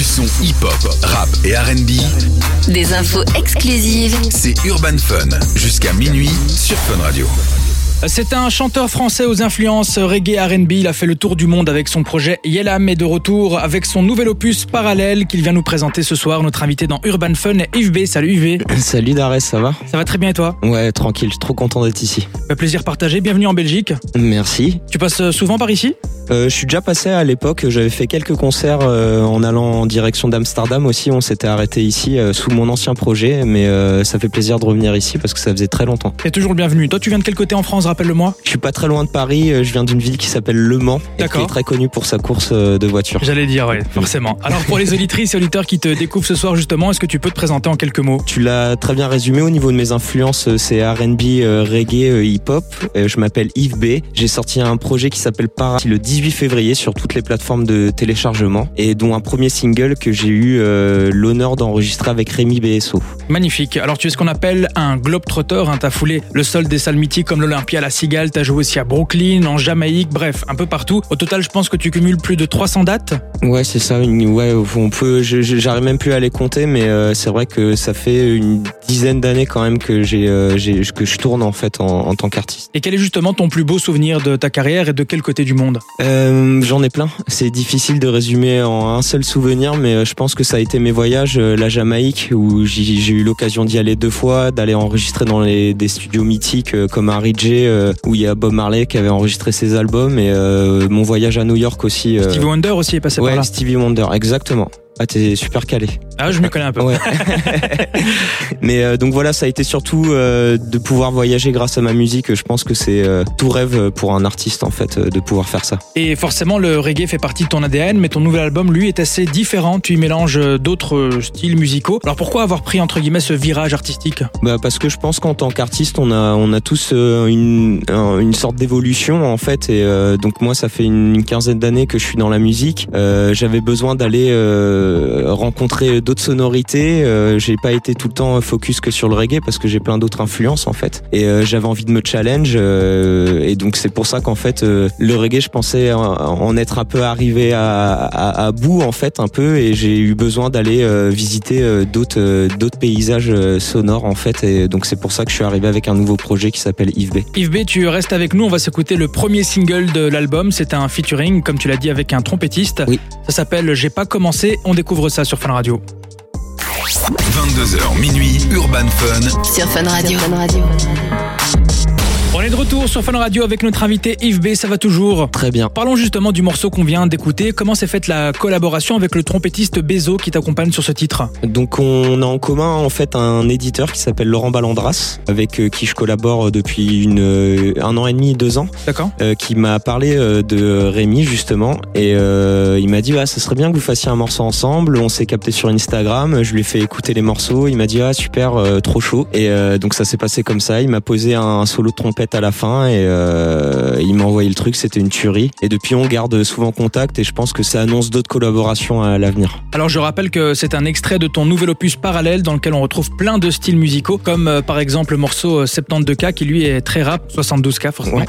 Du son hip-hop, rap et RB, Des infos exclusives. c'est Urban Fun. Jusqu'à minuit sur Fun Radio. C'est un chanteur français aux influences reggae R&B. Il a fait le tour du monde avec son projet Yelam et de retour avec son nouvel opus parallèle qu'il vient nous présenter ce soir. Notre invité dans Urban Fun, Yves B. Salut Yves B. Salut Darès, ça va? Ça va très bien et toi? Ouais, tranquille, je suis trop content d'être ici. Un Plaisir partagé. Bienvenue en Belgique. Merci. Tu passes souvent par ici? Euh, je suis déjà passé à l'époque, j'avais fait quelques concerts euh, en allant en direction d'Amsterdam aussi, on s'était arrêté ici euh, sous mon ancien projet, mais euh, ça fait plaisir de revenir ici parce que ça faisait très longtemps. T'es toujours le bienvenu. Toi, tu viens de quel côté en France Rappelle-le-moi? Je suis pas très loin de Paris, euh, je viens d'une ville qui s'appelle Le Mans, et qui est très connue pour sa course euh, de voiture. J'allais dire, ouais, forcément. Alors pour les auditrices et auditeurs qui te découvrent ce soir justement, est-ce que tu peux te présenter en quelques mots? Tu l'as très bien résumé au niveau de mes influences, c'est R&B, euh, reggae, euh, hip-hop. Euh, je m'appelle Yves B. J'ai sorti un projet qui s'appelle Para le 18 février sur toutes les plateformes de téléchargement et dont un premier single que j'ai eu euh, l'honneur d'enregistrer avec Rémi BSO. Magnifique. Alors tu es ce qu'on appelle un globe-trotter, hein. t'as foulé le sol des salles mythiques comme l'Olympia, la Cigale, t'as joué aussi à Brooklyn, en Jamaïque, bref, un peu partout. Au total, je pense que tu cumules plus de 300 dates. Ouais, c'est ça. Une, ouais, on peut. J'arrive même plus à les compter, mais euh, c'est vrai que ça fait une dizaine d'années quand même que j'ai, euh, que je tourne en fait en, en tant qu'artiste. Et quel est justement ton plus beau souvenir de ta carrière et de quel côté du monde? Euh, J'en ai plein. C'est difficile de résumer en un seul souvenir, mais euh, je pense que ça a été mes voyages, euh, la Jamaïque, où j'ai eu l'occasion d'y aller deux fois, d'aller enregistrer dans les, des studios mythiques euh, comme Harry J, où il y a Bob Marley qui avait enregistré ses albums, et euh, mon voyage à New York aussi. Stevie Wonder aussi est passé ouais, là. Stevie Wonder, exactement. Ah, t'es super calé. Ah, je me connais un peu. Ouais. Mais euh, donc voilà, ça a été surtout euh, de pouvoir voyager grâce à ma musique. Je pense que c'est euh, tout rêve pour un artiste en fait euh, de pouvoir faire ça. Et forcément, le reggae fait partie de ton ADN, mais ton nouvel album, lui, est assez différent. Tu y mélanges d'autres euh, styles musicaux. Alors pourquoi avoir pris, entre guillemets, ce virage artistique? Bah parce que je pense qu'en tant qu'artiste, on a on a tous euh, une un- une sorte d'évolution en fait. Et euh, donc moi, ça fait une, une quinzaine d'années que je suis dans la musique. Euh, J'avais besoin d'aller euh, rencontrer d'autres sonorités. Euh, j'ai pas été tout le temps focus que sur le reggae parce que j'ai plein d'autres influences en fait. Et euh, j'avais envie de me challenge. euh, et donc c'est pour ça qu'en fait euh, le reggae, je pensais en, être un peu arrivé à, à, à bout en fait un peu. Et j'ai eu besoin d'aller euh, visiter euh, d'autres euh, d'autres paysages euh, sonores en fait. Et donc c'est pour ça que je suis arrivé avec un nouveau projet qui s'appelle Yves B. Yves B, tu restes avec nous. On va s'écouter le premier single de l'album. C'est un featuring, comme tu l'as dit, avec un trompettiste. Oui. Ça s'appelle J'ai pas commencé. On découvre ça sur Fun Radio. 22h minuit, Urban Fun. Sur Fun Radio. On est de retour sur Fun Radio avec notre invité Yves B. Ça va toujours Très bien. Parlons justement du morceau qu'on vient d'écouter. Comment s'est faite la collaboration avec le trompettiste Bezo qui t'accompagne sur ce titre? Donc on a en commun en fait un éditeur qui s'appelle Laurent Ballandras, avec euh, qui je collabore depuis une, euh, un an et demi, deux ans, D'accord euh, qui m'a parlé euh, de Rémi justement, et euh, il m'a dit ah ça serait bien que vous fassiez un morceau ensemble. On s'est capté sur Instagram, je lui ai fait écouter les morceaux, il m'a dit ah super, euh, trop chaud, et euh, donc ça s'est passé comme ça. Il m'a posé un solo de trompette à la fin et euh, il m'a envoyé le truc, c'était une tuerie. Et depuis on garde souvent contact et je pense que ça annonce d'autres collaborations à l'avenir. Alors je rappelle que c'est un extrait de ton nouvel opus parallèle dans lequel on retrouve plein de styles musicaux, comme euh, par exemple le morceau euh, 72K qui lui est très rap, 72K forcément, Ouais.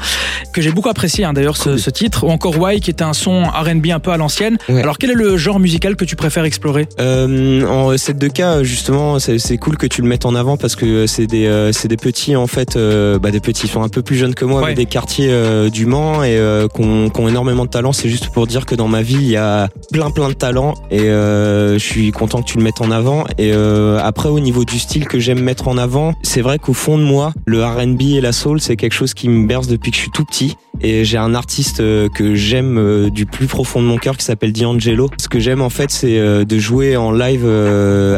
que j'ai beaucoup apprécié hein, d'ailleurs ce, Cool. ce titre, ou encore Why qui est un son R&B un peu à l'ancienne. Ouais. Alors quel est le genre musical que tu préfères explorer? Euh, en cette deux cas, justement, c'est cool que tu le mettes en avant parce que c'est des, euh, des petits en fait, euh, bah, des petits, ils sont un peu plus jeunes que moi, Ouais. mais des quartiers euh, du Mans et euh, qui ont qui ont énormément de talent. C'est juste pour dire que dans ma vie, il y a plein plein de talent et euh, je suis content que tu le mettes en avant. Et euh, après, au niveau du style que j'aime mettre en avant, c'est vrai qu'au fond de moi, le R&B et la soul, c'est quelque chose qui me berce depuis que je suis tout petit. Et j'ai un artiste que j'aime du plus profond de mon cœur qui s'appelle D'Angelo. Ce que j'aime en fait, c'est de jouer en live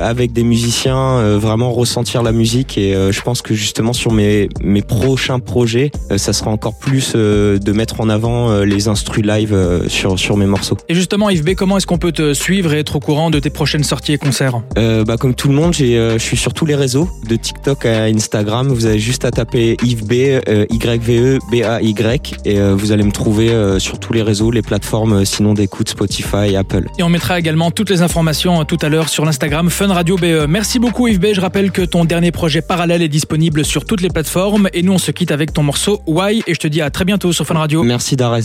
avec des musiciens, vraiment ressentir la musique. Et je pense que justement sur mes mes prochains projets, euh, ça sera encore plus euh, de mettre en avant euh, les instrus live sur sur mes morceaux. Et justement Yves B, comment est-ce qu'on peut te suivre et être au courant de tes prochaines sorties et concerts? Euh, bah comme tout le monde, je suis sur tous les réseaux, de TikTok à Instagram. Vous avez juste à taper Yves B, euh, Y V E B A Y, et euh, vous allez me trouver sur tous les réseaux, les plateformes, sinon d'écoute Spotify, Apple. Et on mettra également toutes les informations tout à l'heure sur l'Instagram Fun Radio BE. Merci beaucoup Yves B. Je rappelle que ton dernier projet parallèle est disponible sur toutes les plateformes. Et nous, on se quitte avec ton morceau Why. Et je te dis à très bientôt sur Fun Radio. Merci Darez.